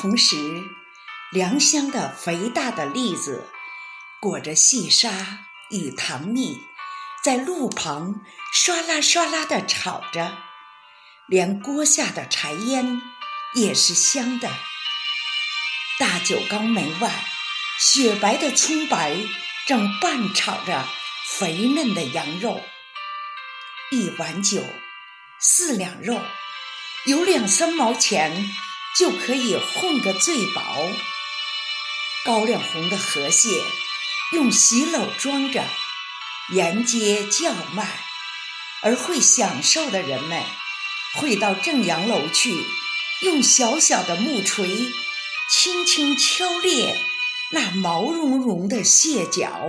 同时，良乡的肥大的栗子裹着细沙与糖蜜，在路旁唰啦唰啦地炒着，连锅下的柴烟也是香的。大酒缸门外，雪白的葱白正拌炒着肥嫩的羊肉，一碗酒，四两肉，有两三毛钱。就可以混个最薄。高粱红的河蟹用喜篓装着，沿街叫卖；而会享受的人们，会到正阳楼去，用小小的木锤轻轻敲裂那毛茸茸的蟹脚。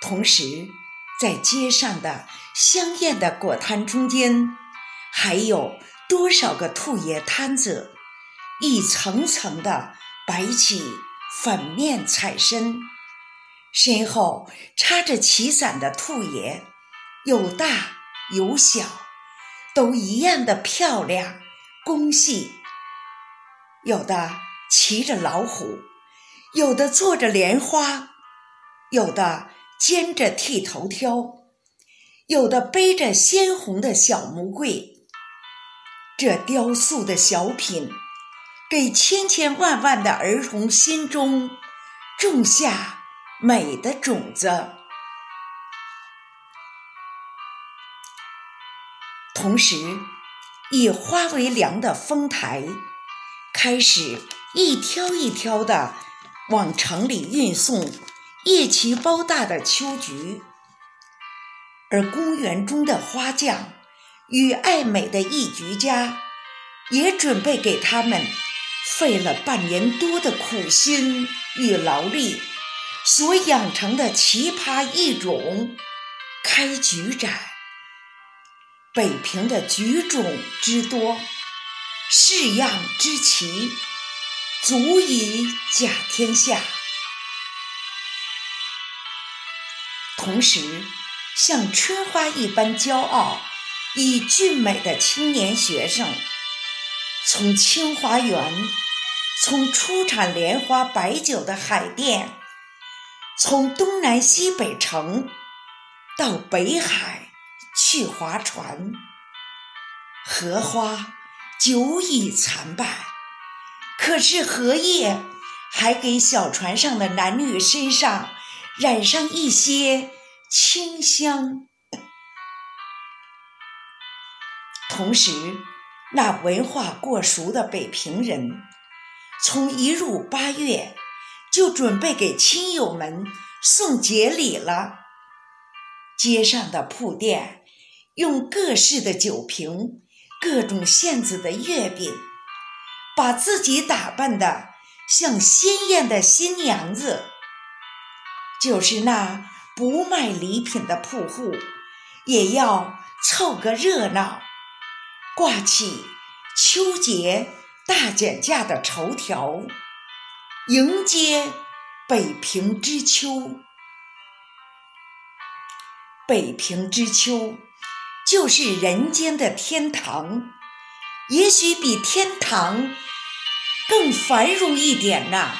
同时，在街上的香艳的果摊中间。还有多少个兔爷摊子，一层层的摆起粉面彩身，身后插着旗伞的兔爷，有大有小，都一样的漂亮工细。有的骑着老虎，有的坐着莲花，有的肩着剃头挑，有的背着鲜红的小木柜。这雕塑的小品，给千千万万的儿童心中种下美的种子，同时以花为粮的丰台开始一挑一挑的往城里运送叶奇包大的秋菊，而公园中的花匠。与爱美的艺菊家也准备给他们费了半年多的苦心与劳力所养成的奇葩异种开菊展。北平的菊种之多，式样之奇，足以甲天下。同时，像春花一般骄傲。以俊美的青年学生，从清华园，从出产莲花白酒的海淀，从东南西北城到北海去划船，荷花久已残败，可是荷叶还给小船上的男女身上染上一些清香。同时，那文化过熟的北平人，从一入八月就准备给亲友们送节礼了。街上的铺店用各式的酒瓶、各种馅子的月饼，把自己打扮的像鲜艳的新娘子。就是那不卖礼品的铺户，也要凑个热闹。挂起秋节大减价的绸条，迎接北平之秋。北平之秋，就是人间的天堂，也许比天堂更繁荣一点呢。